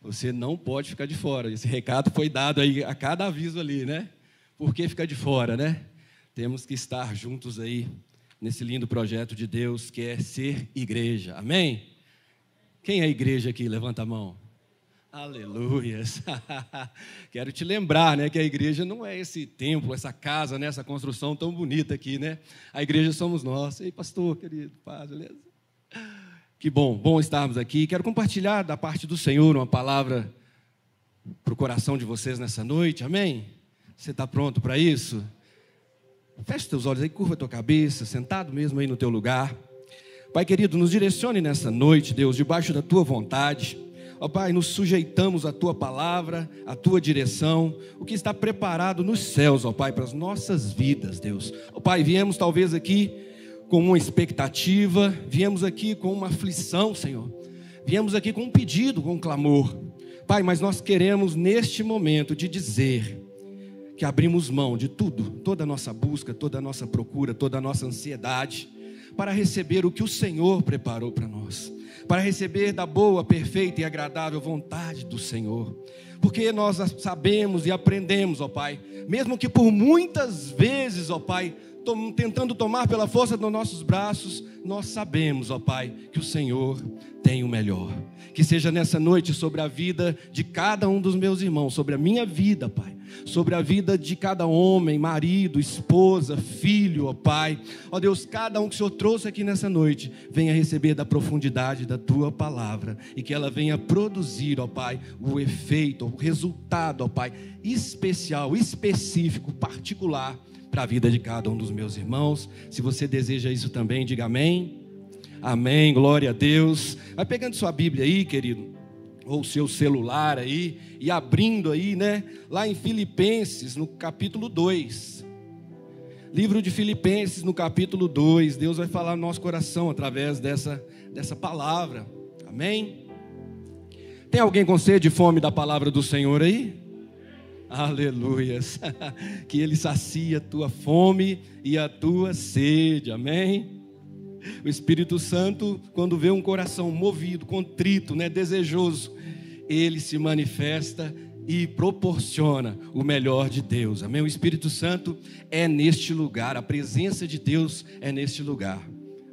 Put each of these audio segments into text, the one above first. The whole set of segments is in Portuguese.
Você não pode ficar de fora. Esse recado foi dado aí a cada aviso ali, né? Por que ficar de fora, né? Temos que estar juntos aí nesse lindo projeto de Deus que é ser igreja. Amém? Quem é igreja aqui? Levanta a mão. Aleluias. Quero te lembrar, né, que a igreja não é esse templo, essa casa, né, essa construção tão bonita aqui, né? A igreja somos nós. Ei, pastor, querido, paz, beleza? Que bom, bom estarmos aqui. Quero compartilhar da parte do Senhor uma palavra para o coração de vocês nessa noite, amém? Você está pronto para isso? Feche teus olhos aí, curva tua cabeça, sentado mesmo aí no teu lugar. Pai querido, nos direcione nessa noite, Deus, debaixo da tua vontade. Ó Pai, nos sujeitamos à tua palavra, à tua direção, o que está preparado nos céus, ó Pai, para as nossas vidas, Deus. Ó Pai, viemos talvez aqui com uma expectativa, viemos aqui com uma aflição, Senhor. Viemos aqui com um pedido, com um clamor. Pai, mas nós queremos neste momento de dizer que abrimos mão de tudo, toda a nossa busca, toda a nossa procura, toda a nossa ansiedade, para receber o que o Senhor preparou para nós, para receber da boa, perfeita e agradável vontade do Senhor. Porque nós sabemos e aprendemos, ó Pai, mesmo que por muitas vezes, ó Pai, tentando tomar pela força dos nossos braços, nós sabemos, ó Pai, que o Senhor tem o melhor. Que seja nessa noite sobre a vida de cada um dos meus irmãos, sobre a minha vida, Pai, sobre a vida de cada homem, marido, esposa, filho, ó Pai. Ó Deus, cada um que o Senhor trouxe aqui nessa noite, venha receber da profundidade da tua palavra e que ela venha produzir, ó Pai, o efeito, o resultado, ó Pai, especial, específico, particular para a vida de cada um dos meus irmãos. Se você deseja isso também, diga amém. Amém, glória a Deus. Vai pegando sua Bíblia aí, querido, ou seu celular aí, e abrindo aí, né, lá em Filipenses, no capítulo 2. Livro de Filipenses, no capítulo 2. Deus vai falar no nosso coração através dessa, dessa palavra. Amém? Tem alguém com sede e fome da palavra do Senhor aí? Aleluias. Que Ele sacia a tua fome e a tua sede. Amém? O Espírito Santo, quando vê um coração movido, contrito, né, desejoso, ele se manifesta e proporciona o melhor de Deus. Amém? O Espírito Santo é neste lugar, a presença de Deus é neste lugar.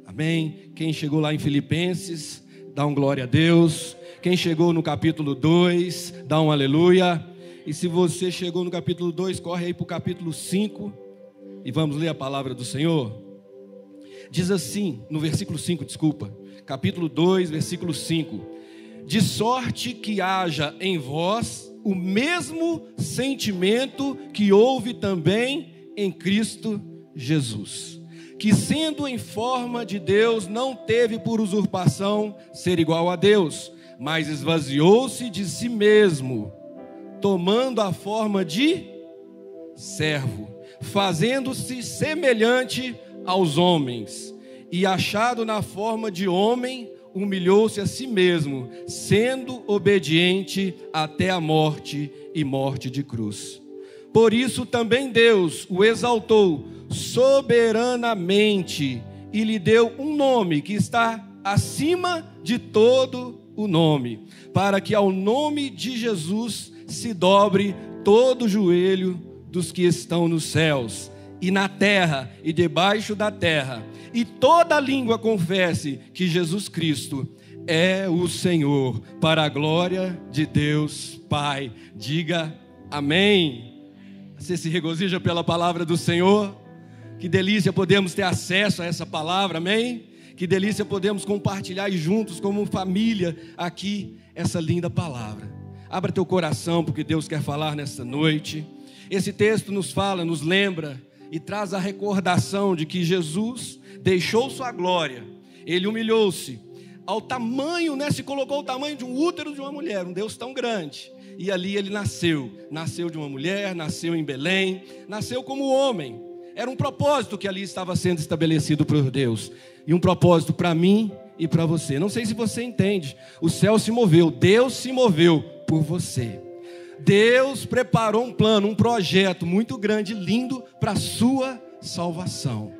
Amém? Quem chegou lá em Filipenses, dá um glória a Deus. Quem chegou no capítulo 2, dá um aleluia. E se você chegou no capítulo 2, corre aí para o capítulo 5 e vamos ler a palavra do Senhor. Diz assim, no versículo 5, desculpa, capítulo 2, versículo 5: De sorte que haja em vós o mesmo sentimento que houve também em Cristo Jesus, que sendo em forma de Deus, não teve por usurpação ser igual a Deus, mas esvaziou-se de si mesmo tomando a forma de servo, fazendo-se semelhante aos homens, e achado na forma de homem, humilhou-se a si mesmo, sendo obediente até a morte e morte de cruz. Por isso também Deus o exaltou soberanamente e lhe deu um nome que está acima de todo o nome, para que ao nome de Jesus se dobre todo o joelho dos que estão nos céus e na terra e debaixo da terra, e toda língua confesse que Jesus Cristo é o Senhor, para a glória de Deus Pai. Diga amém. Você se regozija pela palavra do Senhor? Que delícia podemos ter acesso a essa palavra, amém? Que delícia podemos compartilhar juntos, como família, aqui, essa linda palavra. Abra teu coração, porque Deus quer falar nessa noite. Esse texto nos fala, nos lembra e traz a recordação de que Jesus deixou sua glória, ele humilhou-se ao tamanho, né, se colocou o tamanho de um útero de uma mulher, um Deus tão grande. E ali ele nasceu, nasceu de uma mulher, nasceu em Belém, nasceu como homem. Era um propósito que ali estava sendo estabelecido por Deus, e um propósito para mim e para você. Não sei se você entende. O céu se moveu, Deus se moveu por você. Deus preparou um plano, um projeto muito grande, lindo para a sua salvação.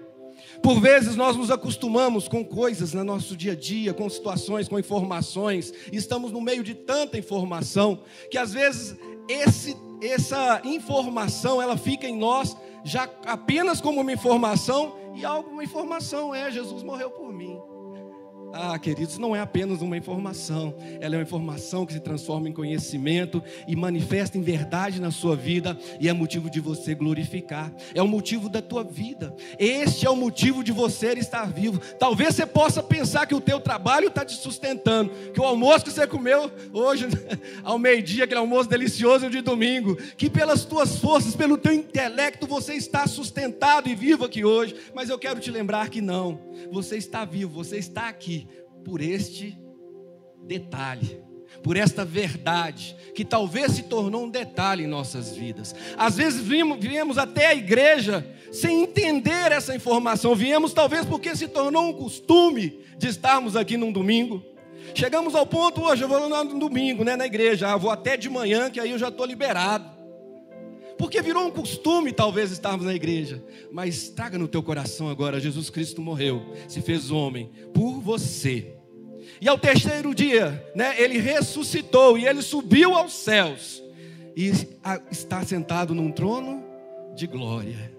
Por vezes nós nos acostumamos com coisas no nosso dia a dia, com situações, com informações, e estamos no meio de tanta informação que às vezes esse, essa informação ela fica em nós já apenas como uma informação e alguma informação é Jesus morreu por mim. Ah, queridos, não é apenas uma informação, ela é uma informação que se transforma em conhecimento e manifesta em verdade na sua vida e é motivo de você glorificar, é o motivo da tua vida, este é o motivo de você estar vivo. Talvez você possa pensar que o teu trabalho está te sustentando, que o almoço que você comeu hoje ao meio-dia, aquele almoço delicioso de domingo, que pelas tuas forças, pelo teu intelecto você está sustentado e vivo aqui hoje, mas eu quero te lembrar que não, você está vivo, você está aqui por este detalhe, por esta verdade, que talvez se tornou um detalhe em nossas vidas. Às vezes viemos, até a igreja sem entender essa informação, viemos talvez porque se tornou um costume de estarmos aqui num domingo. Chegamos ao ponto hoje, eu vou no domingo, né, na igreja, ah, vou até de manhã, que aí eu já estou liberado porque virou um costume talvez estarmos na igreja, mas traga no teu coração agora: Jesus Cristo morreu, se fez homem por você. E ao terceiro dia, né, ele ressuscitou e ele subiu aos céus e está sentado num trono de glória.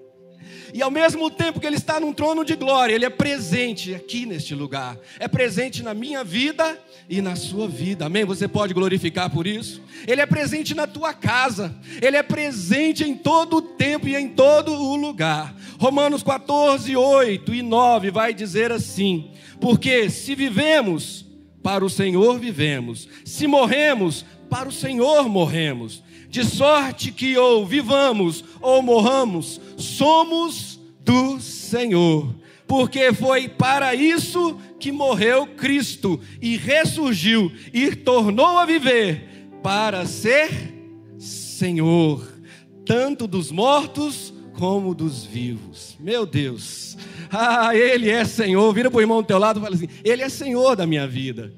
E ao mesmo tempo que ele está num trono de glória, ele é presente aqui neste lugar. É presente na minha vida e na sua vida. Amém? Você pode glorificar por isso? Ele é presente na tua casa. Ele é presente em todo o tempo e em todo o lugar. Romanos 14, 8 e 9 vai dizer assim: Porque se vivemos, para o Senhor vivemos. Se morremos, para o Senhor morremos de sorte que ou vivamos ou morramos, somos do Senhor. Porque foi para isso que morreu Cristo e ressurgiu e tornou a viver para ser Senhor, tanto dos mortos como dos vivos. Meu Deus. Ah, ele é Senhor. Vira para o irmão do teu lado e fala assim: Ele é Senhor da minha vida.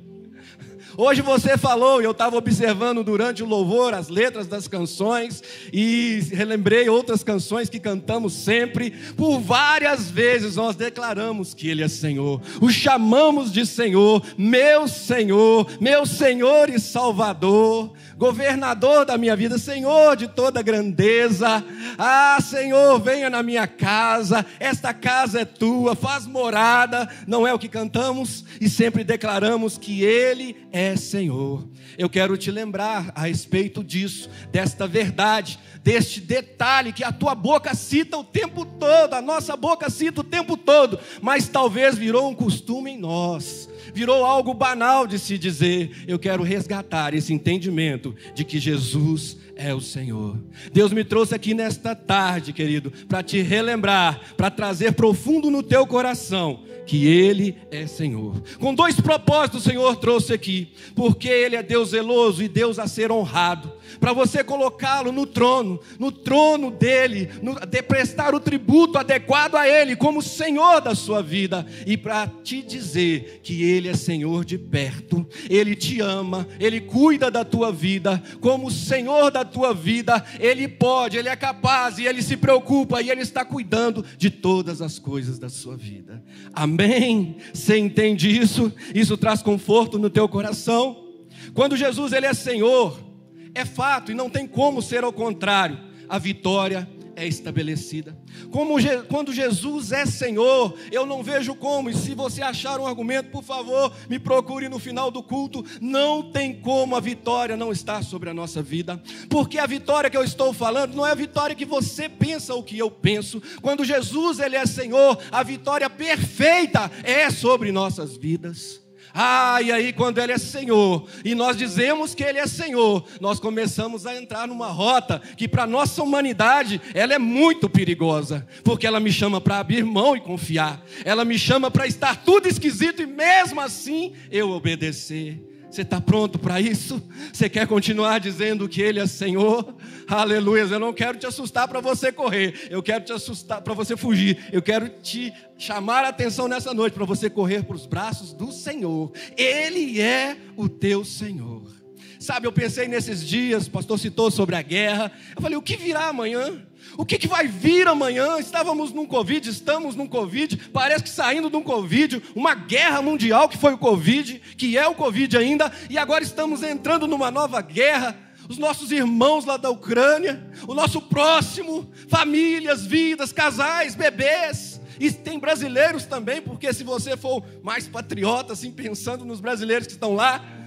Hoje você falou, e eu estava observando durante o louvor as letras das canções, e relembrei outras canções que cantamos sempre. Por várias vezes nós declaramos que Ele é Senhor, o chamamos de Senhor, meu Senhor, meu Senhor e Salvador governador da minha vida, Senhor de toda grandeza. Ah, Senhor, venha na minha casa, esta casa é tua, faz morada. Não é o que cantamos e sempre declaramos que Ele é Senhor. Eu quero te lembrar a respeito disso, desta verdade, deste detalhe que a tua boca cita o tempo todo, a nossa boca cita o tempo todo, mas talvez virou um costume em nós virou algo banal de se dizer. Eu quero resgatar esse entendimento de que Jesus é o Senhor. Deus me trouxe aqui nesta tarde, querido, para te relembrar, para trazer profundo no teu coração que Ele é Senhor. Com dois propósitos o Senhor trouxe aqui, porque Ele é Deus zeloso e Deus a ser honrado para você colocá-lo no trono, no trono dele, no, de prestar o tributo adequado a ele como Senhor da sua vida e para te dizer que ele é Senhor de perto, ele te ama, ele cuida da tua vida, como Senhor da tua vida, ele pode, ele é capaz e ele se preocupa e ele está cuidando de todas as coisas da sua vida. Amém? Você entende isso? Isso traz conforto no teu coração? Quando Jesus ele é Senhor, é fato e não tem como ser ao contrário. A vitória é estabelecida. Como quando Jesus é Senhor, eu não vejo como, e se você achar um argumento, por favor, me procure no final do culto. Não tem como a vitória não estar sobre a nossa vida, porque a vitória que eu estou falando não é a vitória que você pensa ou que eu penso. Quando Jesus ele é Senhor, a vitória perfeita é sobre nossas vidas. Ah, e aí quando Ele é Senhor, e nós dizemos que Ele é Senhor, nós começamos a entrar numa rota que para nossa humanidade, ela é muito perigosa, porque ela me chama para abrir mão e confiar, ela me chama para estar tudo esquisito e mesmo assim eu obedecer. Você está pronto para isso? Você quer continuar dizendo que Ele é Senhor? Aleluia. Eu não quero te assustar para você correr. Eu quero te assustar para você fugir. Eu quero te chamar a atenção nessa noite para você correr para os braços do Senhor. Ele é o teu Senhor. Sabe, eu pensei nesses dias, o pastor citou sobre a guerra. Eu falei, o que virá amanhã? O que, que, vai vir amanhã? Estávamos num Covid, estamos num Covid, parece que saindo de um Covid, uma guerra mundial que foi o Covid, que é o Covid ainda, e agora estamos entrando numa nova guerra. Os nossos irmãos lá da Ucrânia, o nosso próximo, famílias, vidas, casais, bebês. E tem brasileiros também, porque se você for mais patriota, assim, pensando nos brasileiros que estão lá,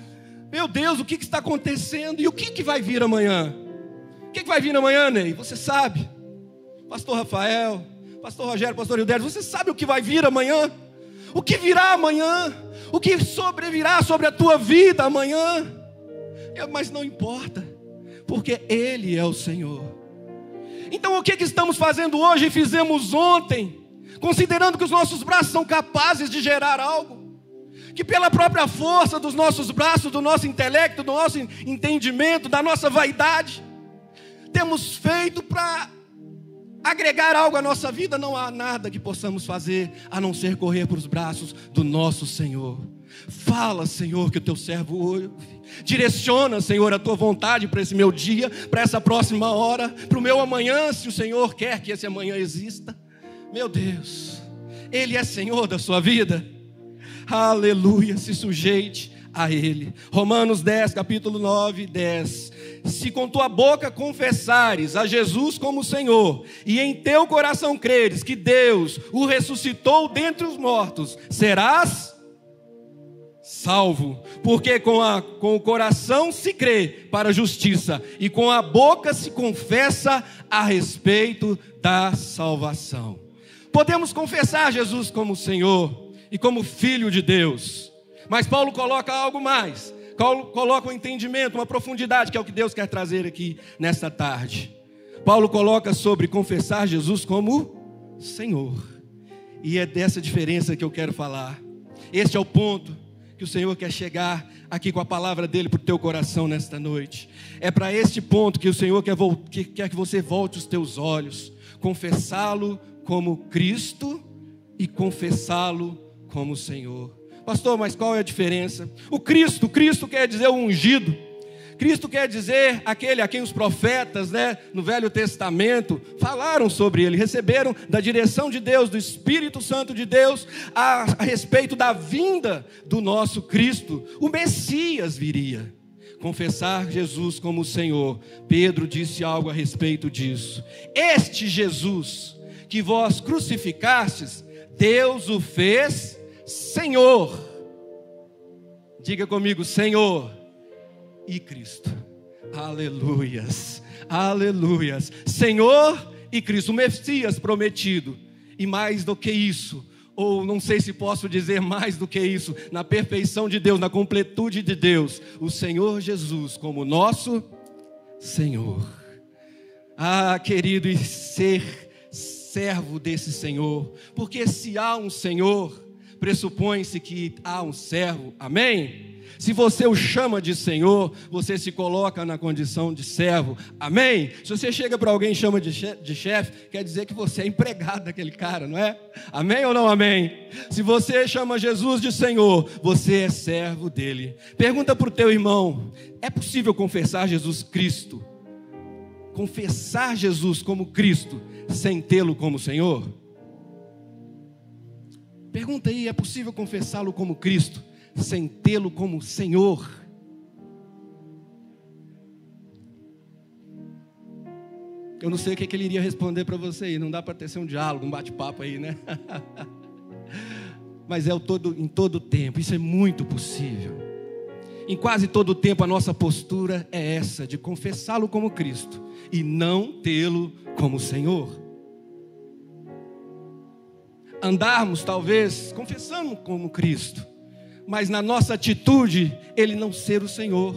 meu Deus, o que, que está acontecendo? E o que, que vai vir amanhã? O que, que vai vir amanhã, Ney? Você sabe pastor Rafael, pastor Rogério, pastor Hilderes, você sabe o que vai vir amanhã? O que virá amanhã? O que sobrevirá sobre a tua vida amanhã? Mas não importa, porque Ele é o Senhor. Então o que, que estamos fazendo hoje e fizemos ontem, considerando que os nossos braços são capazes de gerar algo? Que pela própria força dos nossos braços, do nosso intelecto, do nosso entendimento, da nossa vaidade, temos feito para agregar algo à nossa vida, não há nada que possamos fazer a não ser correr para os braços do nosso Senhor. Fala, Senhor, que o teu servo ouve. Direciona, Senhor, a tua vontade para esse meu dia, para essa próxima hora, para o meu amanhã, se o Senhor quer que esse amanhã exista. Meu Deus, Ele é Senhor da sua vida. Aleluia, se sujeite a Ele. Romanos 10, capítulo 9, 10 se com tua boca confessares a Jesus como Senhor, e em teu coração creres que Deus o ressuscitou dentre os mortos, serás salvo. Porque com, a, com o coração se crê para a justiça, e com a boca se confessa a respeito da salvação. Podemos confessar Jesus como Senhor e como Filho de Deus, mas Paulo coloca algo mais coloca um entendimento, uma profundidade, que é o que Deus quer trazer aqui nesta tarde. Paulo coloca sobre confessar Jesus como Senhor. E é dessa diferença que eu quero falar. Este é o ponto que o Senhor quer chegar aqui com a palavra dele para o teu coração nesta noite. É para este ponto que o Senhor quer, que, quer que você volte os teus olhos, confessá-lo como Cristo e confessá-lo como Senhor. Pastor, mas qual é a diferença? O Cristo, Cristo quer dizer o ungido. Cristo quer dizer aquele a quem os profetas, né, no Velho Testamento, falaram sobre ele, receberam da direção de Deus, do Espírito Santo de Deus, a, a respeito da vinda do nosso Cristo. O Messias viria. Confessar Jesus como Senhor. Pedro disse algo a respeito disso. Este Jesus que vós crucificastes, Deus o fez Senhor. Diga comigo, Senhor e Cristo. Aleluias, aleluias. Senhor e Cristo, o Messias prometido. E mais do que isso, ou não sei se posso dizer mais do que isso, na perfeição de Deus, na completude de Deus, o Senhor Jesus como nosso Senhor. Ah, querido, e ser servo desse Senhor, porque se há um Senhor, pressupõe-se que há um servo, amém? Se você o chama de Senhor, você se coloca na condição de servo, amém? Se você chega para alguém e chama de chefe, quer dizer que você é empregado daquele cara, não é? Amém ou não amém? Se você chama Jesus de Senhor, você é servo dele. Pergunta para o teu irmão: é possível confessar Jesus Cristo? Confessar Jesus como Cristo sem tê-lo como Senhor? Pergunta aí: é possível confessá-lo como Cristo sem tê-lo como Senhor? Eu não sei o que, ele iria responder para você aí, não dá para ter um diálogo, um bate-papo aí, né? Mas é o todo, em todo tempo, isso é muito possível. Em quase todo tempo a nossa postura é essa, de confessá-lo como Cristo e não tê-lo como Senhor andarmos talvez confessando como Cristo, mas na nossa atitude, Ele não ser o Senhor.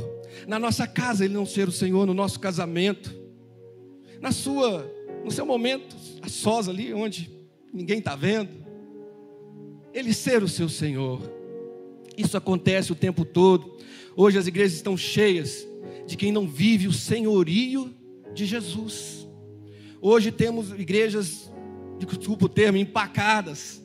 Na nossa casa, Ele não ser o Senhor, no nosso casamento, na sua, no seu momento, a sós ali, onde ninguém está vendo, Ele ser o seu Senhor. Isso acontece o tempo todo. Hoje as igrejas estão cheias de quem não vive o senhorio de Jesus. Hoje temos igrejas, desculpa o termo, empacadas,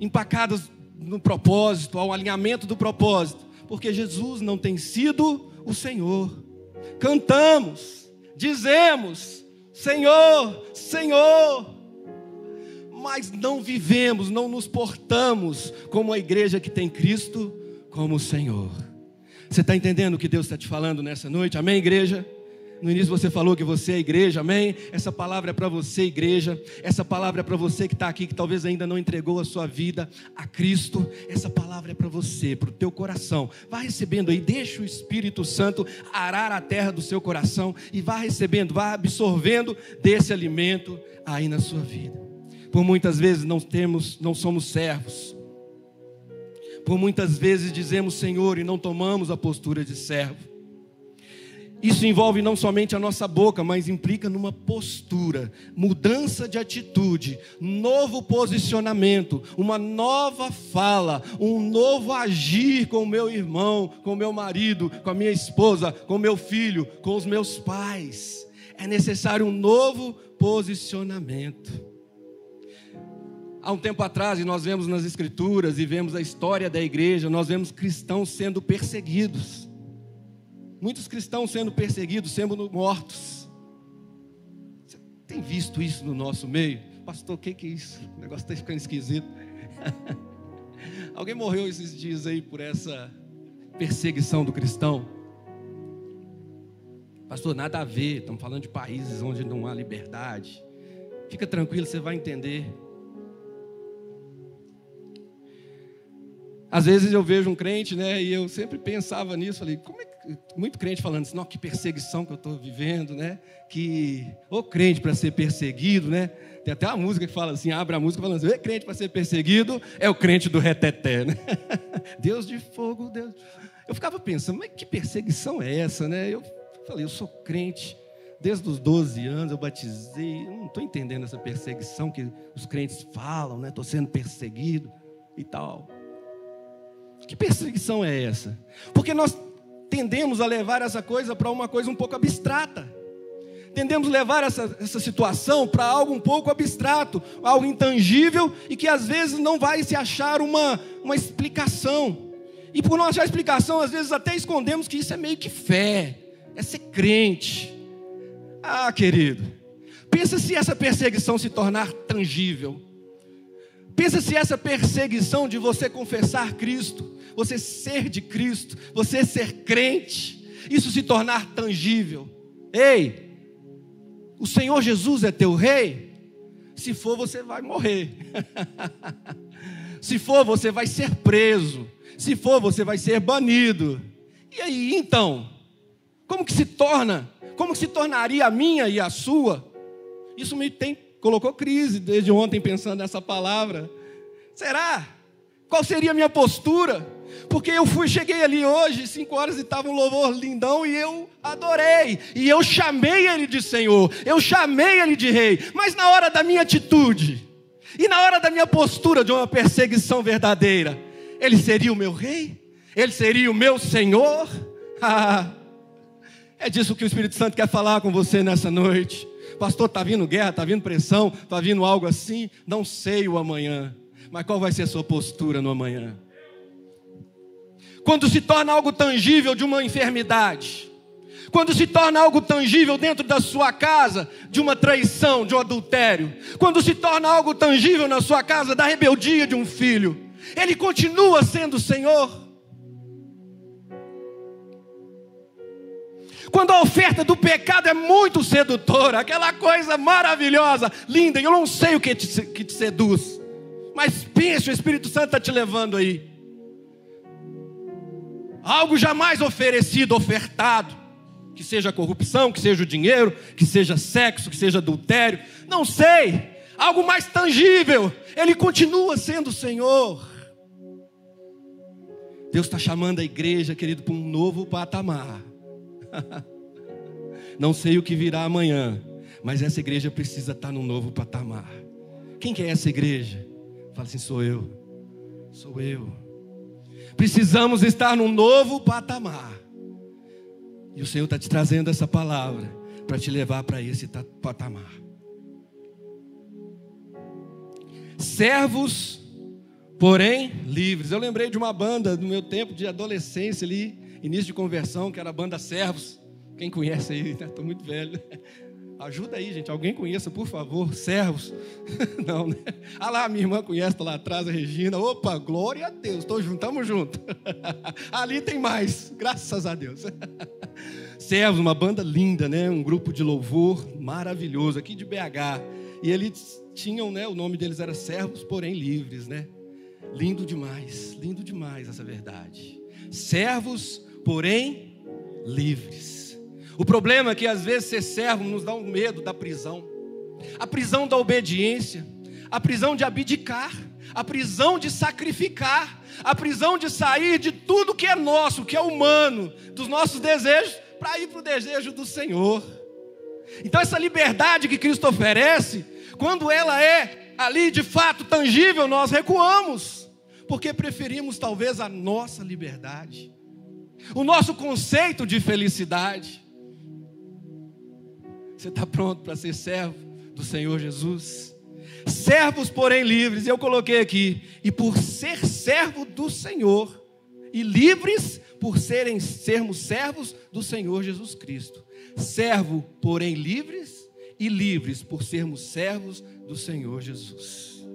empacadas no propósito, ao alinhamento do propósito, porque Jesus não tem sido o Senhor. Cantamos, dizemos, Senhor, Senhor, mas não vivemos, não nos portamos como a igreja que tem Cristo como Senhor. Você está entendendo o que Deus está te falando nessa noite? Amém, igreja? No início você falou que você é igreja, amém? Essa palavra é para você, igreja. Essa palavra é para você que está aqui, que talvez ainda não entregou a sua vida a Cristo. Essa palavra é para você, para o teu coração. Vá recebendo aí, deixa o Espírito Santo arar a terra do seu coração e vá recebendo, vá absorvendo desse alimento aí na sua vida. Por muitas vezes não temos, não somos servos. Por muitas vezes dizemos Senhor e não tomamos a postura de servo. Isso envolve não somente a nossa boca, mas implica numa postura, mudança de atitude, novo posicionamento, uma nova fala, um novo agir com o meu irmão, com o meu marido, com a minha esposa, com o meu filho, com os meus pais. É necessário um novo posicionamento. Há um tempo atrás, e nós vemos nas Escrituras e vemos a história da igreja, nós vemos cristãos sendo perseguidos Muitos cristãos sendo perseguidos, sendo mortos. Você tem visto isso no nosso meio? Pastor, o que, é isso? O negócio está ficando esquisito. Alguém morreu esses dias aí por essa perseguição do cristão? Pastor, nada a ver. Estamos falando de países onde não há liberdade. Fica tranquilo, você vai entender. Às vezes eu vejo um crente, né, e eu sempre pensava nisso, falei, como é muito crente falando assim, não, que perseguição que eu estou vivendo, né, que, ô crente para ser perseguido, né, tem até uma música que fala assim, abre a música falando assim, ô crente para ser perseguido, é o crente do reteté, né, Deus de fogo, Deus, eu ficava pensando, mas que perseguição é essa, né, eu falei, eu sou crente, desde os 12 anos eu batizei, eu não estou entendendo essa perseguição que os crentes falam, né, estou sendo perseguido e tal, que perseguição é essa? Porque nós tendemos a levar essa coisa para uma coisa um pouco abstrata. Tendemos a levar essa, essa situação para algo um pouco abstrato, algo intangível e que às vezes não vai se achar uma, uma explicação. E por não achar explicação, às vezes até escondemos que isso é meio que fé, é ser crente. Ah, querido, pensa se essa perseguição se tornar tangível. Pensa se essa perseguição de você confessar Cristo, você ser de Cristo, você ser crente, isso se tornar tangível. Ei, o Senhor Jesus é teu rei? Se for, você vai morrer. se for, você vai ser preso. Se for, você vai ser banido. E aí, então? Como que se torna? Como que se tornaria a minha e a sua? Isso me tem colocou crise desde ontem pensando nessa palavra. Será? Qual seria a minha postura? Porque eu fui, cheguei ali hoje, cinco horas e estava um louvor lindão e eu adorei, e eu chamei ele de Senhor, eu chamei ele de Rei, mas na hora da minha atitude, e na hora da minha postura de uma perseguição verdadeira, ele seria o meu Rei? Ele seria o meu Senhor? é disso que o Espírito Santo quer falar com você nessa noite. Pastor, está vindo guerra, está vindo pressão, está vindo algo assim? Não sei o amanhã, mas qual vai ser a sua postura no amanhã? Quando se torna algo tangível de uma enfermidade, quando se torna algo tangível dentro da sua casa, de uma traição, de um adultério, quando se torna algo tangível na sua casa da rebeldia de um filho, ele continua sendo Senhor. Quando a oferta do pecado é muito sedutora, aquela coisa maravilhosa, linda, eu não sei o que te, que te seduz, mas pense, o Espírito Santo está te levando aí. Algo jamais oferecido, ofertado, que seja corrupção, que seja o dinheiro, que seja sexo, que seja adultério, não sei, algo mais tangível, Ele continua sendo o Senhor. Deus está chamando a igreja, querido, para um novo patamar. Não sei o que virá amanhã, mas essa igreja precisa estar num novo patamar. Quem que é essa igreja? Fala assim: sou eu. Sou eu. Precisamos estar num novo patamar. E o Senhor está te trazendo essa palavra para te levar para esse patamar. Servos, porém livres. Eu lembrei de uma banda do meu tempo de adolescência ali, início de conversão, que era a banda Servos. Quem conhece aí? Estou muito velho. Ajuda aí, gente. Alguém conheça, por favor. Servos. Não, né? Ah lá, minha irmã conhece, tá lá atrás, a Regina. Opa, glória a Deus. Estou junto, estamos juntos. Ali tem mais, graças a Deus. Servos, uma banda linda, né? Um grupo de louvor maravilhoso, aqui de BH. E eles tinham, né? O nome deles era Servos, porém livres, né? Lindo demais, lindo demais essa verdade. Servos, porém livres. O problema é que às vezes ser servo nos dá um medo da prisão, a prisão da obediência, a prisão de abdicar, a prisão de sacrificar, a prisão de sair de tudo que é nosso, que é humano, dos nossos desejos, para ir para o desejo do Senhor. Então, essa liberdade que Cristo oferece, quando ela é ali de fato tangível, nós recuamos, porque preferimos talvez a nossa liberdade, o nosso conceito de felicidade. Você está pronto para ser servo do Senhor Jesus? Servos, porém livres, eu coloquei aqui, e por ser servo do Senhor, e livres por serem sermos servos do Senhor Jesus Cristo. Servo, porém livres, e livres por sermos servos do Senhor Jesus.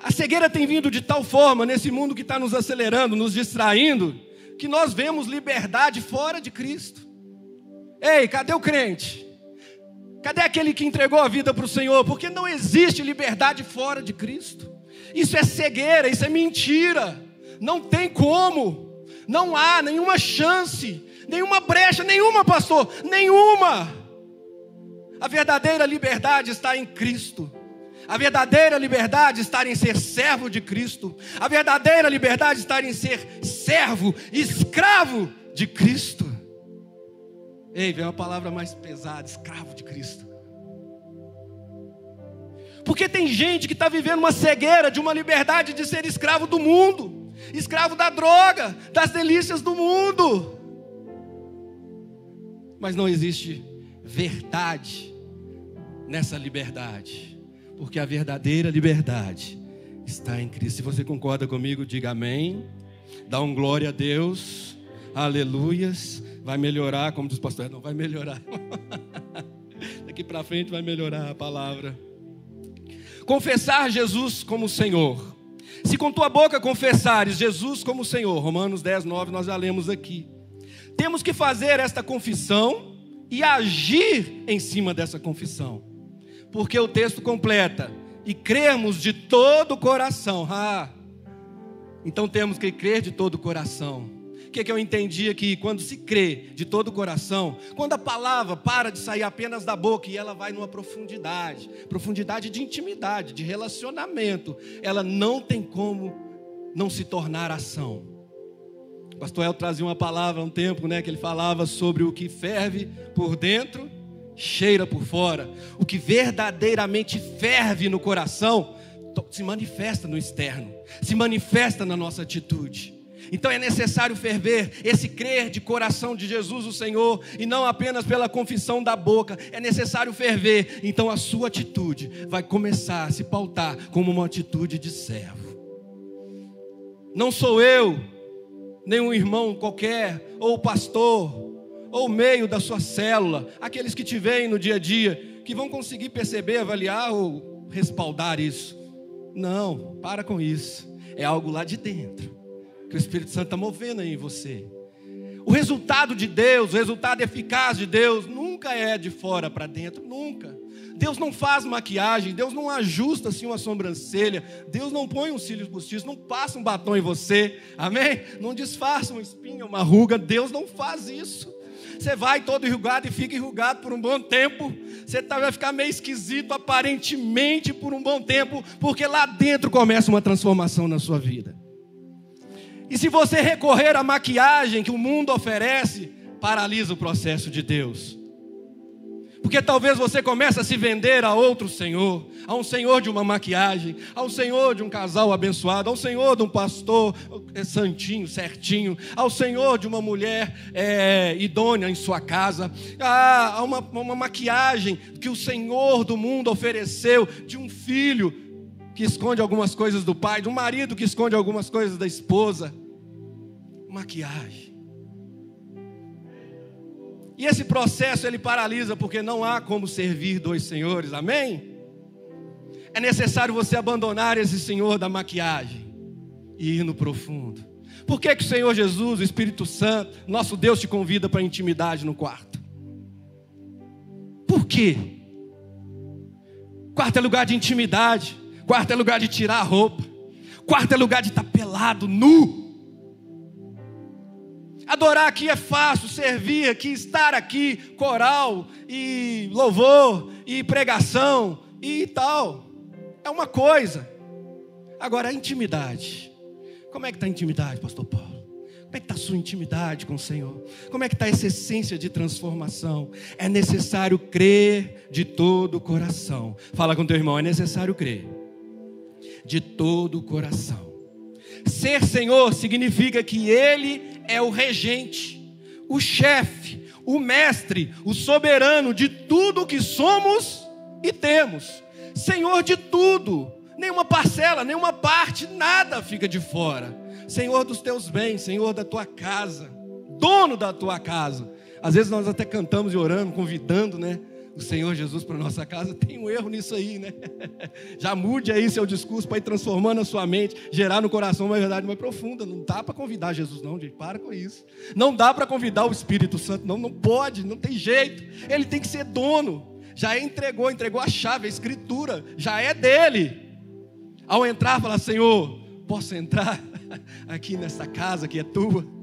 A cegueira tem vindo de tal forma nesse mundo que está nos acelerando, nos distraindo, que nós vemos liberdade fora de Cristo. Ei, cadê o crente? Cadê aquele que entregou a vida para o Senhor? Porque não existe liberdade fora de Cristo. Isso é cegueira, isso é mentira. Não tem como. Não há nenhuma chance, nenhuma brecha, nenhuma, pastor, nenhuma. A verdadeira liberdade está em Cristo. A verdadeira liberdade está em ser servo de Cristo. A verdadeira liberdade está em ser servo, escravo de Cristo. Ei, vem uma palavra mais pesada: escravo de Cristo. Porque tem gente que está vivendo uma cegueira de uma liberdade de ser escravo do mundo, escravo da droga, das delícias do mundo. Mas não existe verdade nessa liberdade, porque a verdadeira liberdade está em Cristo. Se você concorda comigo, diga amém. Dá um glória a Deus. Aleluias vai melhorar, como diz o pastor, não vai melhorar. Daqui para frente vai melhorar a palavra. Confessar Jesus como Senhor. Se com tua boca confessares Jesus como Senhor, Romanos 10, 9, nós já lemos aqui. Temos que fazer esta confissão e agir em cima dessa confissão. Porque o texto completa, e cremos de todo o coração. Ah, então temos que crer de todo o coração o que, que eu entendi aqui? Quando se crê de todo o coração, quando a palavra para de sair apenas da boca e ela vai numa profundidade profundidade de intimidade, de relacionamento ela não tem como não se tornar ação. O pastor El trazia uma palavra há um tempo, né, que ele falava sobre o que ferve por dentro, cheira por fora. O que verdadeiramente ferve no coração se manifesta no externo, se manifesta na nossa atitude. Então é necessário ferver esse crer de coração de Jesus o Senhor e não apenas pela confissão da boca. É necessário ferver. Então a sua atitude vai começar a se pautar como uma atitude de servo. Não sou eu, nem um irmão qualquer, ou o pastor, ou o meio da sua célula, aqueles que te veem no dia a dia, que vão conseguir perceber, avaliar ou respaldar isso. Não, para com isso. É algo lá de dentro que o Espírito Santo está movendo aí em você. O resultado de Deus, o resultado eficaz de Deus, nunca é de fora para dentro, nunca. Deus não faz maquiagem, Deus não ajusta assim uma sobrancelha, Deus não põe um cílios postiços, não passa um batom em você, amém? Não disfarça uma espinha, uma ruga, Deus não faz isso. Você vai todo enrugado e fica enrugado por um bom tempo. Você tá, vai ficar meio esquisito aparentemente por um bom tempo, porque lá dentro começa uma transformação na sua vida. E se você recorrer à maquiagem que o mundo oferece, paralisa o processo de Deus. Porque talvez você comece a se vender a outro Senhor, a um Senhor de uma maquiagem, ao Senhor de um casal abençoado, ao Senhor de um pastor é, santinho, certinho, ao Senhor de uma mulher é, idônea em sua casa, a, a uma, uma maquiagem que o Senhor do mundo ofereceu, de um filho que esconde algumas coisas do pai, de um marido que esconde algumas coisas da esposa. Maquiagem. E esse processo ele paralisa porque não há como servir dois senhores, amém? É necessário você abandonar esse senhor da maquiagem e ir no profundo. Por que, que o Senhor Jesus, o Espírito Santo, nosso Deus te convida para intimidade no quarto? Por quê? Quarto é lugar de intimidade, quarto é lugar de tirar a roupa, quarto é lugar de estar pelado, nu. Adorar aqui é fácil, servir aqui, estar aqui, coral e louvor e pregação e tal. É uma coisa. Agora a intimidade. Como é que está a intimidade, pastor Paulo? Como é que está a sua intimidade com o Senhor? Como é que está essa essência de transformação? É necessário crer de todo o coração. Fala com teu irmão, é necessário crer. De todo o coração. Ser Senhor significa que Ele é o regente, o chefe, o mestre, o soberano de tudo que somos e temos. Senhor de tudo, nenhuma parcela, nenhuma parte, nada fica de fora. Senhor dos teus bens, Senhor da tua casa, dono da tua casa. Às vezes nós até cantamos e oramos, convidando, né? O Senhor Jesus para nossa casa, tem um erro nisso aí, né? Já mude aí seu discurso para ir transformando a sua mente, gerar no coração uma verdade mais profunda. Não dá para convidar Jesus, não, gente. Para com isso. Não dá para convidar o Espírito Santo, não. Não pode, não tem jeito. Ele tem que ser dono. Já entregou, entregou a chave, a escritura, já é dele. Ao entrar, fala: Senhor, posso entrar aqui nessa casa que é tua?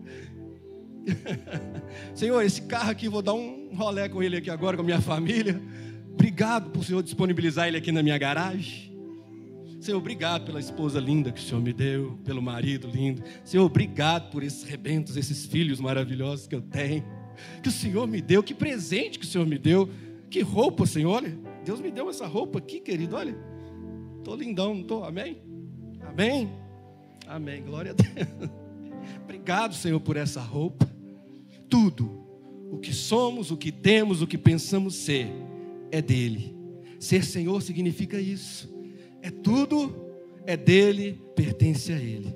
Senhor, esse carro aqui, vou dar um rolé com ele aqui agora, com a minha família. Obrigado por o Senhor disponibilizar ele aqui na minha garagem. Senhor, obrigado pela esposa linda que o Senhor me deu, pelo marido lindo. Senhor, obrigado por esses rebentos, esses filhos maravilhosos que eu tenho. Que o Senhor me deu, que presente que o Senhor me deu. Que roupa, Senhor. Olha, Deus me deu essa roupa aqui, querido. Olha, estou lindão, não estou? Amém? Amém? Amém. Glória a Deus. Obrigado, Senhor, por essa roupa tudo, o que somos, o que temos, o que pensamos ser, é dele. Ser Senhor significa isso. É tudo, é dele, pertence a ele.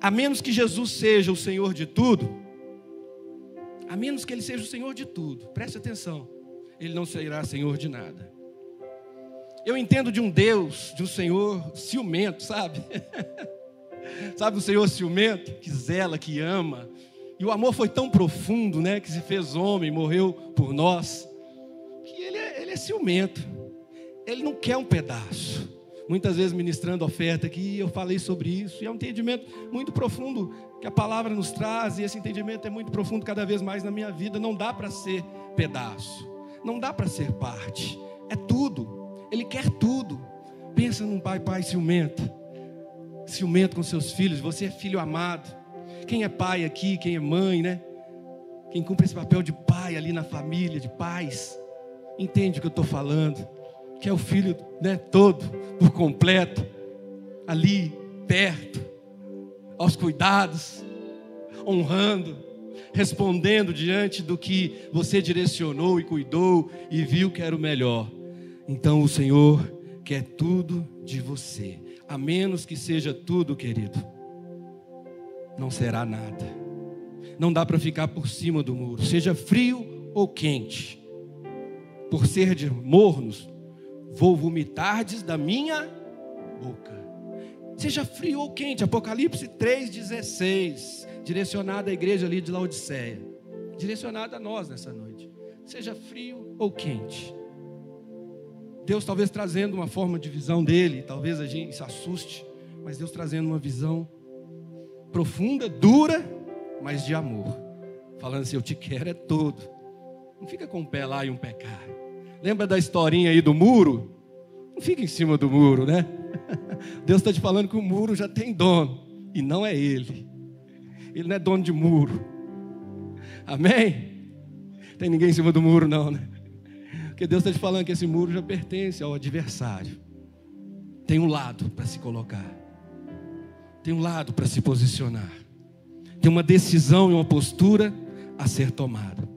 A menos que Jesus seja o Senhor de tudo, a menos que ele seja o Senhor de tudo, preste atenção, ele não será Senhor de nada. Eu entendo de um Deus, de um Senhor ciumento, sabe? sabe o Senhor ciumento, que zela, que ama, e o amor foi tão profundo, né, que se fez homem, morreu por nós, que ele é, ele é ciumento. Ele não quer um pedaço. Muitas vezes ministrando oferta aqui, eu falei sobre isso, e é um entendimento muito profundo que a palavra nos traz, e esse entendimento é muito profundo cada vez mais na minha vida. Não dá para ser pedaço, não dá para ser parte, é tudo. Ele quer tudo. Pensa num pai, pai ciumento, ciumento com seus filhos, você é filho amado. Quem é pai aqui, quem é mãe, né? Quem cumpre esse papel de pai ali na família, de pais, entende o que eu estou falando. Que é o filho né, todo, por completo, ali, perto, aos cuidados, honrando, respondendo diante do que você direcionou e cuidou e viu que era o melhor. Então o Senhor quer tudo de você, a menos que seja tudo, querido não será nada. Não dá para ficar por cima do muro, seja frio ou quente. Por ser de mornos, vou vomitar-des da minha boca. Seja frio ou quente, Apocalipse 3,16, direcionado à igreja ali de Laodiceia, direcionado a nós nessa noite. Seja frio ou quente. Deus talvez trazendo uma forma de visão dele, talvez a gente se assuste, mas Deus trazendo uma visão profunda, dura, mas de amor. Falando assim, eu te quero é todo. Não fica com um pé lá e um pé cá. Lembra da historinha aí do muro? Não fica em cima do muro, né? Deus está te falando que o muro já tem dono e não é ele. Ele não é dono de muro. Amém? Tem ninguém em cima do muro, não, né? Porque Deus está te falando que esse muro já pertence ao adversário. Tem um lado para se colocar, tem um lado para se posicionar, tem uma decisão e uma postura a ser tomada.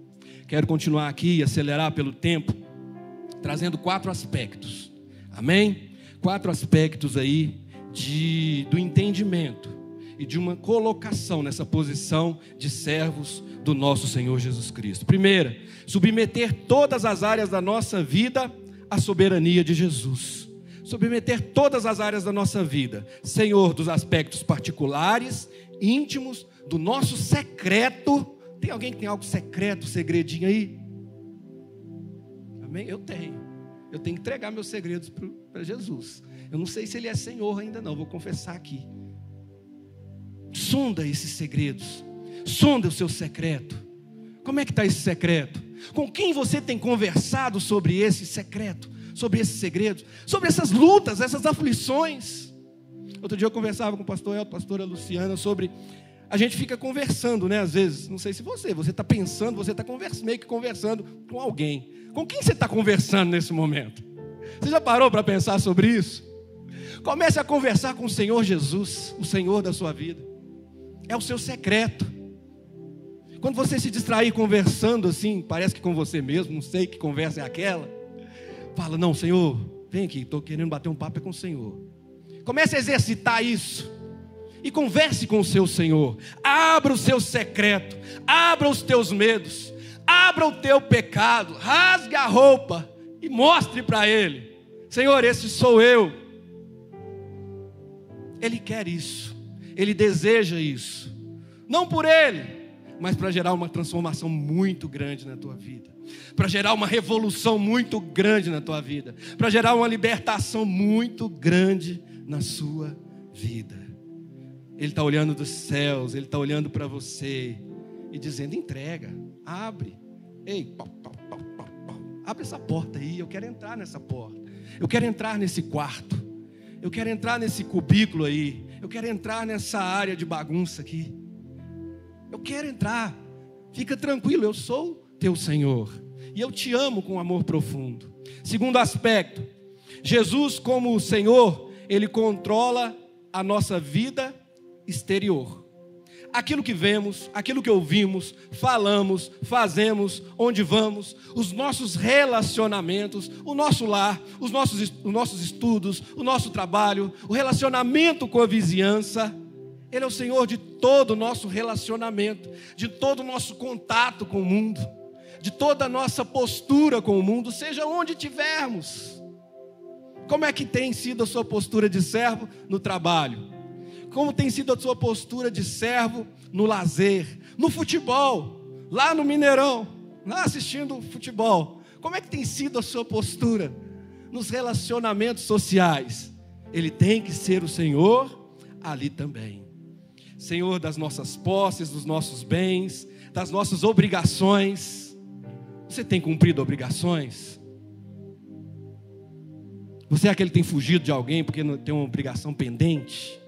Quero continuar aqui e acelerar pelo tempo, trazendo quatro aspectos. Amém? Quatro aspectos aí de, do entendimento e de uma colocação nessa posição de servos do nosso Senhor Jesus Cristo. Primeira, submeter todas as áreas da nossa vida à soberania de Jesus. Submeter todas as áreas da nossa vida, Senhor, dos aspectos particulares, íntimos, do nosso secreto. Tem alguém que tem algo secreto, segredinho aí? Amém? Eu tenho. Eu tenho que entregar meus segredos para Jesus. Eu não sei se Ele é Senhor ainda não, vou confessar aqui. Sonda esses segredos. Sonda o seu secreto. Como é que está esse secreto? Com quem você tem conversado sobre esse secreto? Sobre esses segredos? Sobre essas lutas, essas aflições? Outro dia eu conversava com o pastor Elton, pastora Luciana, sobre. A gente fica conversando, né? Às vezes, não sei se você, você está pensando, você está meio que conversando com alguém. Com quem você está conversando nesse momento? Você já parou para pensar sobre isso? Comece a conversar com o Senhor Jesus, o Senhor da sua vida. É o seu secreto. Quando você se distrair conversando assim, parece que com você mesmo, não sei que conversa é aquela. Fala, não, Senhor, vem aqui, estou querendo bater um papo é com o Senhor. Comece a exercitar isso. E converse com o seu Senhor. Abra o seu secreto. Abra os teus medos. Abra o teu pecado. Rasgue a roupa. E mostre para Ele: Senhor, esse sou eu. Ele quer isso. Ele deseja isso. Não por Ele, mas para gerar uma transformação muito grande na tua vida, para gerar uma revolução muito grande na tua vida, para gerar uma libertação muito grande na sua vida. Ele está olhando dos céus, ele está olhando para você e dizendo: entrega, abre, ei, pau, pau, pau, abre essa porta aí, eu quero entrar nessa porta, eu quero entrar nesse quarto, eu quero entrar nesse cubículo aí, eu quero entrar nessa área de bagunça aqui. Eu quero entrar. Fica tranquilo, eu sou teu Senhor. E eu te amo com amor profundo. Segundo aspecto, Jesus, como o Senhor, ele controla a nossa vida exterior. Aquilo que vemos, aquilo que ouvimos, falamos, fazemos, onde vamos, os nossos relacionamentos, o nosso lar, os nossos, os nossos estudos, o nosso trabalho, o relacionamento com a vizinhança, ele é o Senhor de todo o nosso relacionamento, de todo o nosso contato com o mundo, de toda a nossa postura com o mundo, seja onde estivermos. Como é que tem sido a sua postura de servo no trabalho? Como tem sido a sua postura de servo no lazer, no futebol, lá no Mineirão, lá assistindo futebol? Como é que tem sido a sua postura nos relacionamentos sociais? Ele tem que ser o Senhor ali também. Senhor, das nossas posses, dos nossos bens, das nossas obrigações. Você tem cumprido obrigações? Você é aquele que tem fugido de alguém porque tem uma obrigação pendente?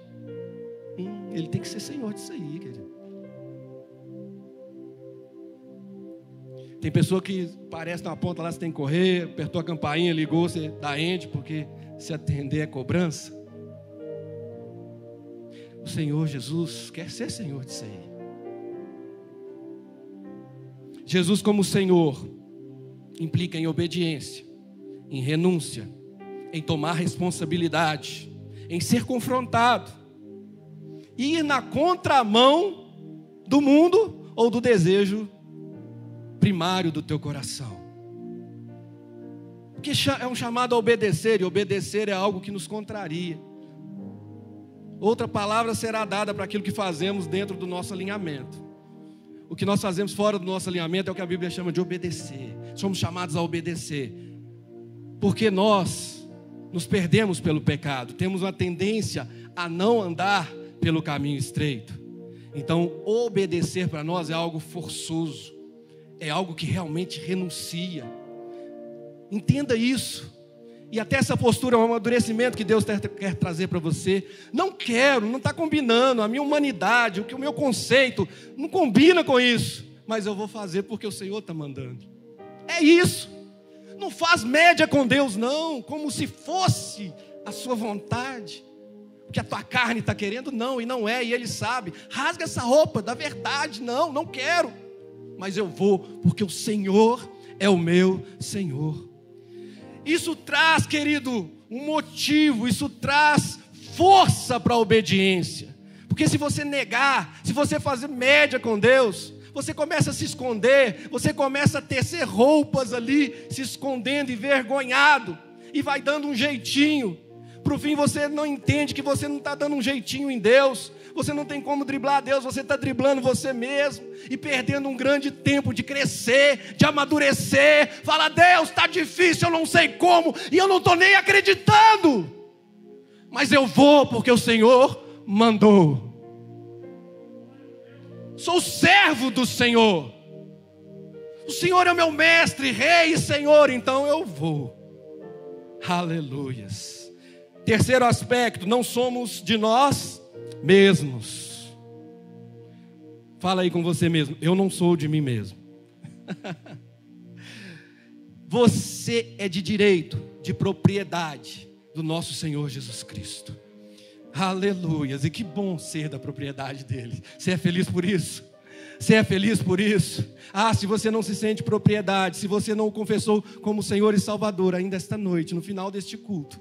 Hum, ele tem que ser senhor disso aí, querido. Tem pessoa que parece na ponta lá, você tem que correr, apertou a campainha, ligou, você dá ende, porque se atender é cobrança. O Senhor Jesus quer ser Senhor de aí. Jesus, como Senhor, implica em obediência, em renúncia, em tomar responsabilidade, em ser confrontado, ir na contramão do mundo ou do desejo primário do teu coração. Porque é um chamado a obedecer, e obedecer é algo que nos contraria outra palavra será dada para aquilo que fazemos dentro do nosso alinhamento. O que nós fazemos fora do nosso alinhamento é o que a Bíblia chama de obedecer. Somos chamados a obedecer. Porque nós nos perdemos pelo pecado, temos uma tendência a não andar pelo caminho estreito. Então, obedecer para nós é algo forçoso, é algo que realmente renuncia. Entenda isso. E até essa postura é um amadurecimento que Deus quer trazer para você. Não quero, não está combinando. A minha humanidade, o que o meu conceito não combina com isso. Mas eu vou fazer porque o Senhor está mandando. É isso. Não faz média com Deus, não, como se fosse a sua vontade. O que a tua carne está querendo, não, e não é, e Ele sabe. Rasga essa roupa da verdade, não, não quero. Mas eu vou, porque o Senhor é o meu Senhor. Isso traz, querido, um motivo, isso traz força para a obediência. Porque se você negar, se você fazer média com Deus, você começa a se esconder, você começa a tecer roupas ali, se escondendo, envergonhado, e vai dando um jeitinho. Para o fim você não entende que você não está dando um jeitinho em Deus, você não tem como driblar Deus, você está driblando você mesmo e perdendo um grande tempo de crescer, de amadurecer. Fala, Deus, está difícil, eu não sei como, e eu não estou nem acreditando, mas eu vou porque o Senhor mandou. Sou servo do Senhor. O Senhor é o meu mestre, rei e Senhor, então eu vou. Aleluias. Terceiro aspecto, não somos de nós mesmos. Fala aí com você mesmo. Eu não sou de mim mesmo. você é de direito, de propriedade do nosso Senhor Jesus Cristo. Aleluias. E que bom ser da propriedade dele. Você é feliz por isso? Você é feliz por isso? Ah, se você não se sente propriedade, se você não o confessou como Senhor e Salvador ainda esta noite, no final deste culto,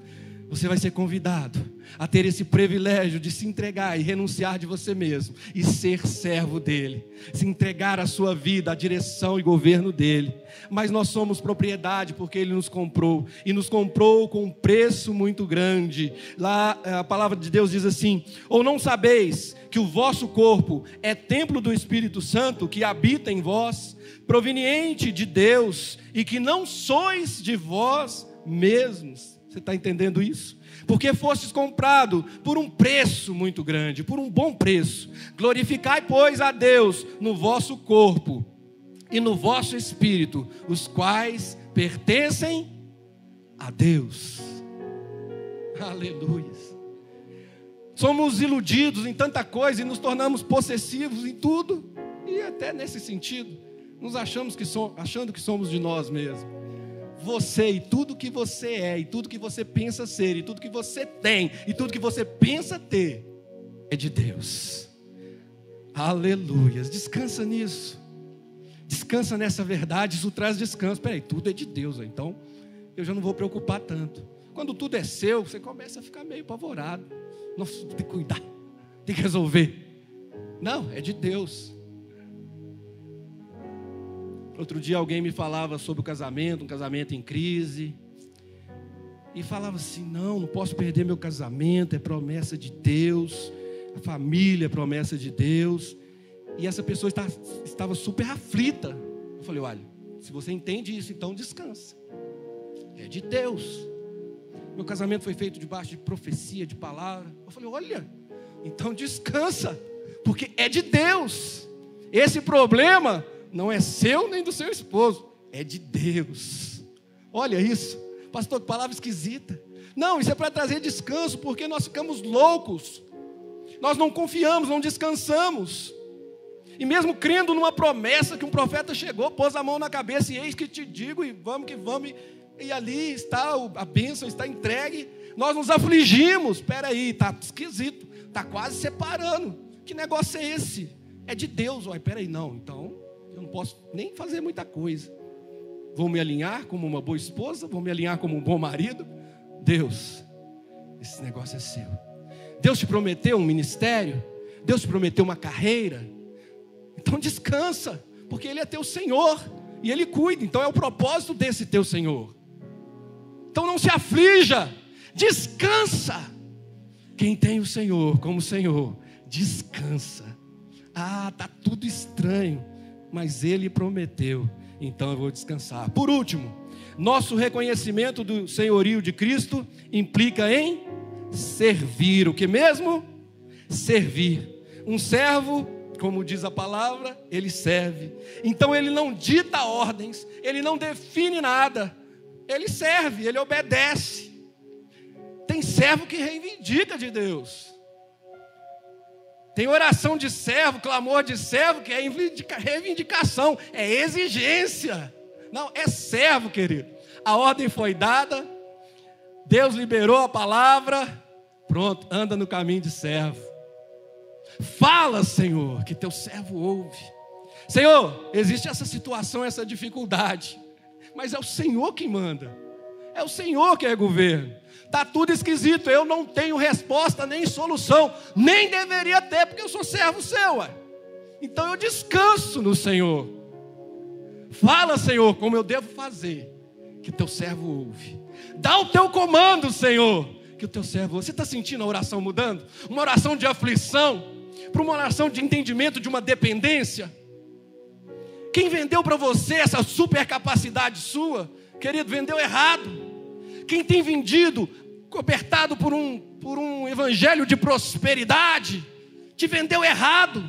você vai ser convidado a ter esse privilégio de se entregar e renunciar de você mesmo e ser servo dele, se entregar a sua vida, a direção e governo dele. Mas nós somos propriedade porque ele nos comprou e nos comprou com um preço muito grande. Lá a palavra de Deus diz assim: Ou não sabeis que o vosso corpo é templo do Espírito Santo que habita em vós, proveniente de Deus, e que não sois de vós mesmos? Você está entendendo isso? Porque fostes comprado por um preço muito grande, por um bom preço. Glorificai, pois, a Deus no vosso corpo e no vosso espírito, os quais pertencem a Deus. Aleluia. Somos iludidos em tanta coisa e nos tornamos possessivos em tudo, e até nesse sentido, nos achamos que achando que somos de nós mesmos você e tudo que você é, e tudo que você pensa ser, e tudo que você tem, e tudo que você pensa ter, é de Deus. Aleluias. Descansa nisso. Descansa nessa verdade, isso traz descanso. Peraí, tudo é de Deus, então eu já não vou preocupar tanto. Quando tudo é seu, você começa a ficar meio apavorado. Nossa, tem que cuidar, tem que resolver. Não, é de Deus. Outro dia alguém me falava sobre o casamento, um casamento em crise. E falava assim: não, não posso perder meu casamento, é promessa de Deus, a família é promessa de Deus. E essa pessoa está, estava super aflita. Eu falei: olha, se você entende isso, então descansa. É de Deus. Meu casamento foi feito debaixo de profecia, de palavra. Eu falei: olha, então descansa, porque é de Deus. Esse problema não é seu nem do seu esposo, é de Deus. Olha isso, pastor, palavra esquisita. Não, isso é para trazer descanso, porque nós ficamos loucos, nós não confiamos, não descansamos. E mesmo crendo numa promessa que um profeta chegou, pôs a mão na cabeça e eis que te digo, e vamos que vamos, e ali está a bênção, está entregue. Nós nos afligimos, espera aí, está esquisito, está quase separando. Que negócio é esse? É de Deus, olha, espera aí, não, então eu não posso nem fazer muita coisa. Vou me alinhar como uma boa esposa, vou me alinhar como um bom marido. Deus, esse negócio é seu. Deus te prometeu um ministério, Deus te prometeu uma carreira. Então descansa, porque Ele é teu Senhor e Ele cuida. Então é o propósito desse teu Senhor. Então não se aflija, descansa. Quem tem o Senhor como Senhor, descansa. Ah, tá tudo estranho mas ele prometeu, então eu vou descansar. Por último, nosso reconhecimento do senhorio de Cristo implica em servir. O que mesmo? Servir. Um servo, como diz a palavra, ele serve. Então ele não dita ordens, ele não define nada, ele serve, ele obedece. Tem servo que reivindica de Deus. Tem oração de servo, clamor de servo, que é reivindicação, é exigência. Não, é servo, querido. A ordem foi dada, Deus liberou a palavra, pronto, anda no caminho de servo. Fala, Senhor, que teu servo ouve. Senhor, existe essa situação, essa dificuldade, mas é o Senhor que manda, é o Senhor que é governo. Está tudo esquisito, eu não tenho resposta nem solução, nem deveria ter, porque eu sou servo seu. Ué. Então eu descanso no Senhor. Fala, Senhor, como eu devo fazer, que teu servo ouve. Dá o teu comando, Senhor, que o teu servo. Você está sentindo a oração mudando? Uma oração de aflição, para uma oração de entendimento de uma dependência. Quem vendeu para você essa super capacidade sua, querido, vendeu errado. Quem tem vendido, cobertado por um, por um evangelho de prosperidade, te vendeu errado.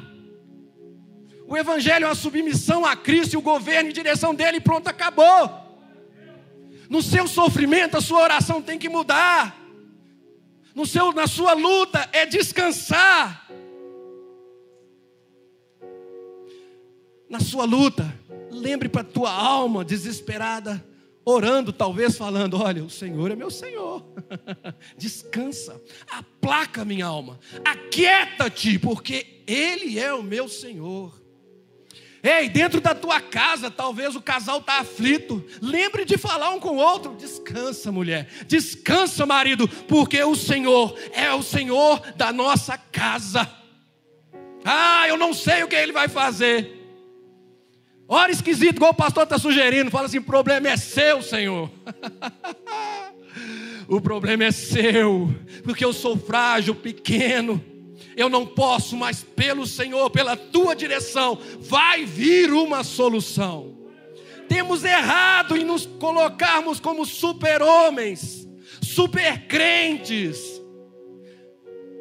O evangelho é uma submissão a Cristo e o governo em direção dele, e pronto, acabou. No seu sofrimento, a sua oração tem que mudar. No seu, na sua luta é descansar. Na sua luta, lembre para a tua alma desesperada orando, talvez falando: Olha, o Senhor é meu Senhor. Descansa, aplaca minha alma, aquieta-te, porque Ele é o meu Senhor. Ei, dentro da tua casa, talvez o casal está aflito. Lembre de falar um com o outro. Descansa, mulher. Descansa, marido, porque o Senhor é o Senhor da nossa casa. Ah, eu não sei o que ele vai fazer. Ora esquisito, igual o pastor está sugerindo. Fala assim: o problema é seu, Senhor. o problema é seu, porque eu sou frágil, pequeno. Eu não posso, mas pelo Senhor, pela tua direção, vai vir uma solução. Temos errado em nos colocarmos como super-homens, super-crentes,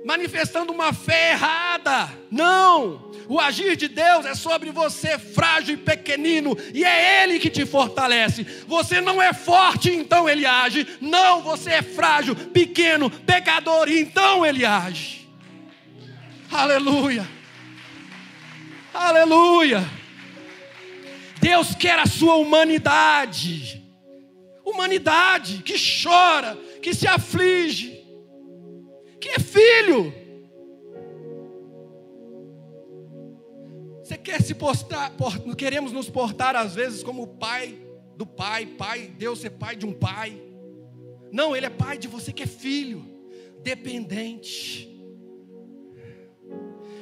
manifestando uma fé errada. Não! O agir de Deus é sobre você, frágil e pequenino, e é Ele que te fortalece. Você não é forte, então Ele age. Não, você é frágil, pequeno, pecador, e então Ele age. Aleluia. Aleluia. Deus quer a sua humanidade. Humanidade que chora, que se aflige, que é filho. Você quer se postar, queremos nos portar às vezes como pai do pai, pai, Deus ser pai de um pai. Não, ele é pai de você que é filho, dependente.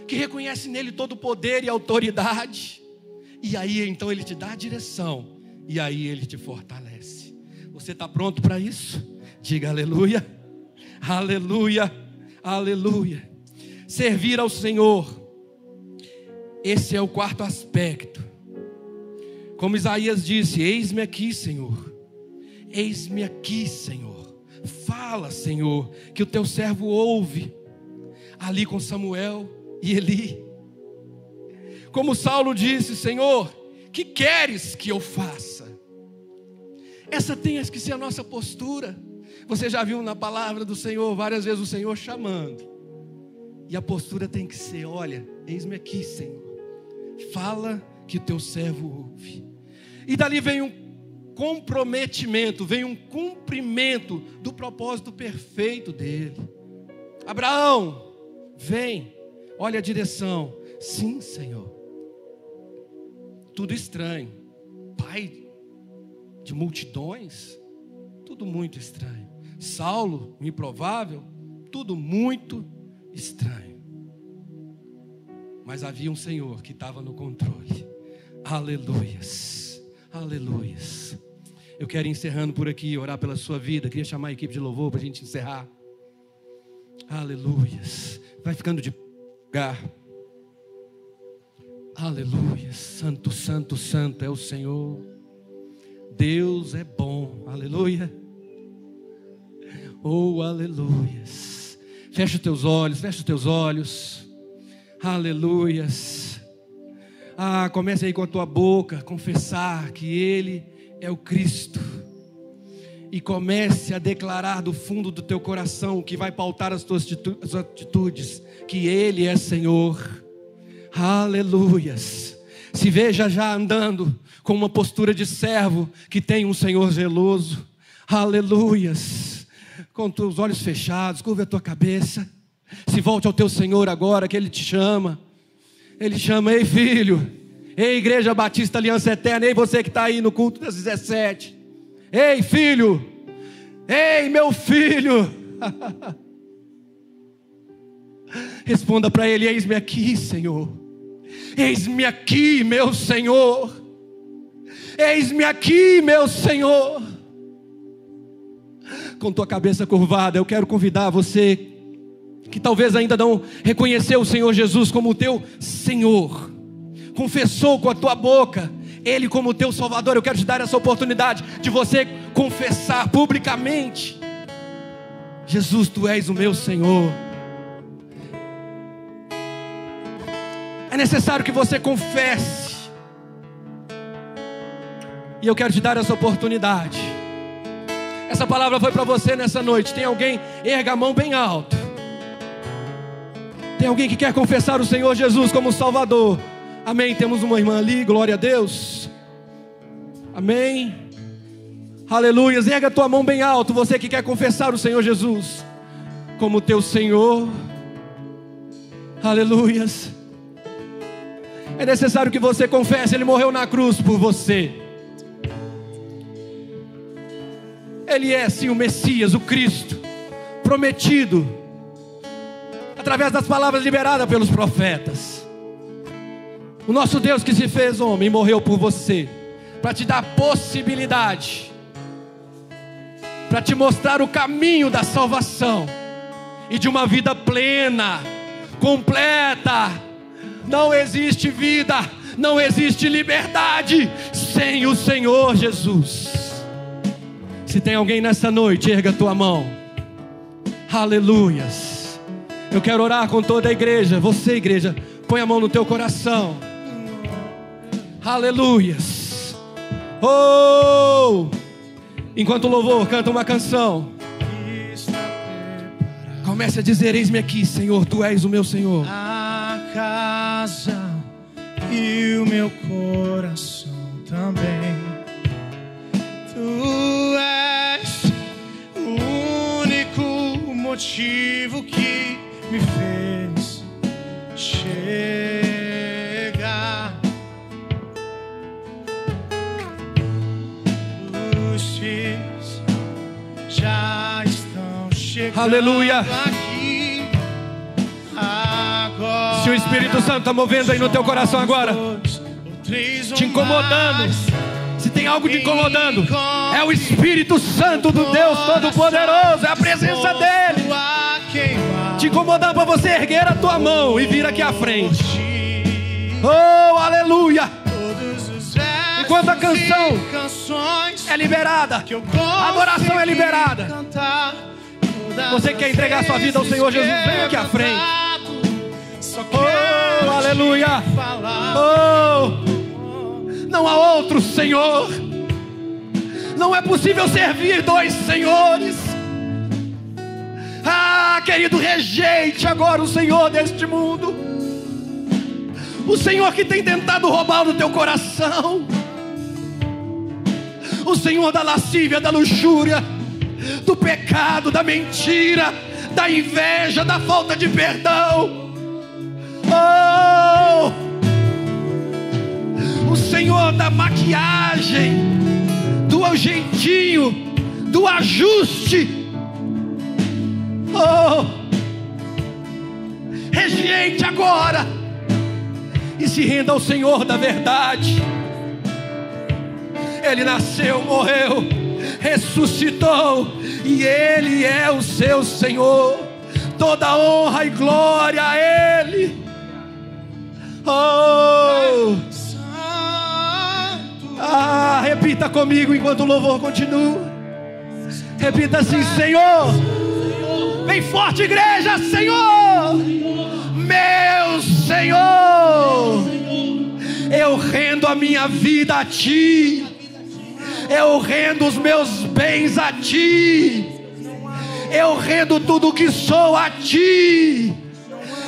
Que reconhece nele todo o poder e autoridade. E aí então ele te dá a direção, e aí ele te fortalece. Você está pronto para isso? Diga aleluia, aleluia, aleluia. Servir ao Senhor esse é o quarto aspecto. Como Isaías disse: Eis-me aqui, Senhor. Eis-me aqui, Senhor. Fala, Senhor, que o teu servo ouve. Ali com Samuel e Eli. Como Saulo disse: Senhor, que queres que eu faça? Essa tem que ser a nossa postura. Você já viu na palavra do Senhor várias vezes o Senhor chamando. E a postura tem que ser: olha, eis-me aqui, Senhor fala que o teu servo ouve. E dali vem um comprometimento, vem um cumprimento do propósito perfeito dele. Abraão, vem, olha a direção. Sim, Senhor. Tudo estranho. Pai de multidões, tudo muito estranho. Saulo, o improvável, tudo muito estranho. Mas havia um Senhor que estava no controle. Aleluias. Aleluias. Eu quero encerrando por aqui, orar pela sua vida. Queria chamar a equipe de louvor para a gente encerrar. Aleluias. Vai ficando de lugar. Aleluia. Santo, santo, santo é o Senhor. Deus é bom. Aleluia. Oh, aleluias. Fecha os teus olhos, fecha os teus olhos. Aleluias. Ah, comece aí com a tua boca confessar que Ele é o Cristo. e comece a declarar do fundo do teu coração que vai pautar as tuas atitudes, que Ele é Senhor. Aleluias. Se veja já andando com uma postura de servo que tem um Senhor zeloso. Aleluias. Com os olhos fechados, curva a tua cabeça. Se volte ao teu Senhor agora, que Ele te chama. Ele chama, ei filho, ei Igreja Batista Aliança Eterna, ei você que está aí no culto das 17. Ei, filho! Ei, meu filho! Responda para ele: Eis-me aqui, Senhor. Eis-me aqui, meu Senhor. Eis-me aqui, meu Senhor. Com tua cabeça curvada, eu quero convidar você que talvez ainda não reconheceu o Senhor Jesus como o teu Senhor, confessou com a tua boca ele como teu Salvador. Eu quero te dar essa oportunidade de você confessar publicamente: Jesus, tu és o meu Senhor. É necessário que você confesse. E eu quero te dar essa oportunidade. Essa palavra foi para você nessa noite. Tem alguém, erga a mão bem alto. Tem alguém que quer confessar o Senhor Jesus como Salvador. Amém. Temos uma irmã ali, glória a Deus. Amém. Aleluia. Erga a tua mão bem alto, você que quer confessar o Senhor Jesus como teu Senhor. Aleluias. É necessário que você confesse, Ele morreu na cruz por você. Ele é sim o Messias, o Cristo, prometido, através das palavras liberadas pelos profetas. O nosso Deus que se fez homem morreu por você, para te dar possibilidade, para te mostrar o caminho da salvação e de uma vida plena, completa. Não existe vida, não existe liberdade sem o Senhor Jesus. Se tem alguém nessa noite, erga tua mão. Aleluias. Eu quero orar com toda a igreja. Você, igreja, põe a mão no teu coração. Aleluias. Oh! Enquanto o louvor canta uma canção. Comece a dizer: Eis-me aqui, Senhor, tu és o meu Senhor. A casa e o meu coração também. Motivo que me fez chegar. Aleluia. Se o Espírito Santo está movendo aí no teu coração agora, te incomodando. Tem algo te incomodando, é o Espírito Santo do Deus Todo-Poderoso, é a presença dEle. Te incomodando para você erguer a tua mão e vir aqui à frente. Oh, aleluia! Enquanto a canção é liberada, a adoração é liberada. Você quer entregar sua vida ao Senhor Jesus? Vem aqui à frente. Oh, aleluia. Oh, não há outro Senhor. Não é possível servir dois senhores. Ah, querido, rejeite agora o Senhor deste mundo. O Senhor que tem tentado roubar do teu coração. O Senhor da lascívia, da luxúria do pecado, da mentira, da inveja, da falta de perdão. Oh! Da maquiagem, do jeitinho, do ajuste. Oh! Rejeite agora e se renda ao Senhor da verdade. Ele nasceu, morreu ressuscitou e Ele é o seu Senhor. Toda honra e glória a Ele. Oh! Ah, repita comigo enquanto o louvor continua. Repita assim: Senhor, vem forte, igreja, Senhor, meu Senhor, eu rendo a minha vida a Ti Eu rendo os meus bens a ti. Eu rendo tudo que sou a ti.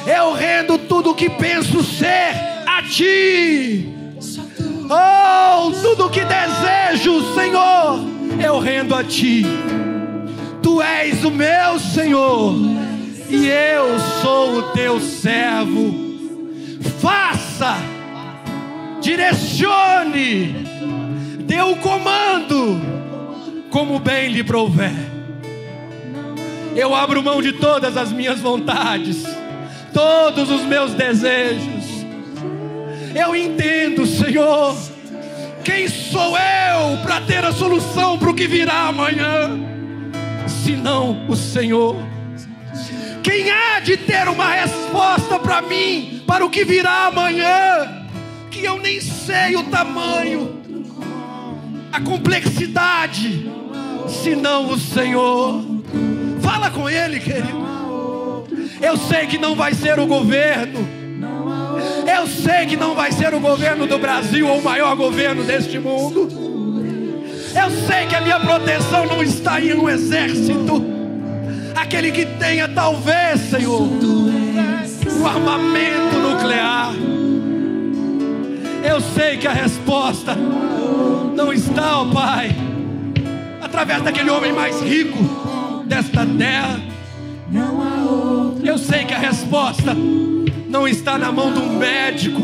Eu rendo tudo que penso ser a ti. Oh, tudo que desejo, Senhor, eu rendo a ti. Tu és o meu Senhor e eu sou o teu servo. Faça, direcione, dê o comando, como bem lhe prouver. Eu abro mão de todas as minhas vontades, todos os meus desejos. Eu entendo, Senhor, quem sou eu para ter a solução para o que virá amanhã, senão o Senhor. Quem há de ter uma resposta para mim, para o que virá amanhã, que eu nem sei o tamanho, a complexidade, senão o Senhor. Fala com Ele, querido. Eu sei que não vai ser o governo. Eu sei que não vai ser o governo do Brasil ou o maior governo deste mundo. Eu sei que a minha proteção não está em um exército aquele que tenha, talvez, Senhor, o armamento nuclear. Eu sei que a resposta não está, ó Pai, através daquele homem mais rico desta terra. Eu sei que a resposta não está na mão de um médico,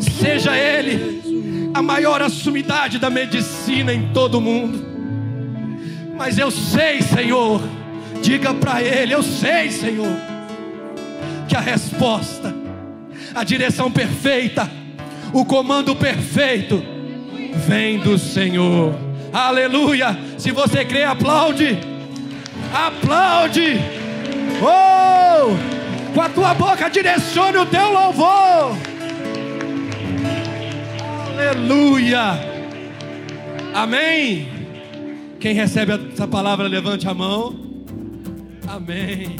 seja ele a maior assumidade da medicina em todo o mundo. Mas eu sei, Senhor, Diga para Ele: Eu sei, Senhor, que a resposta, a direção perfeita, o comando perfeito, vem do Senhor. Aleluia! Se você crê, aplaude. Aplaude. Oh! Com a tua boca direcione o teu louvor. Aleluia. Amém. Quem recebe essa palavra, levante a mão. Amém.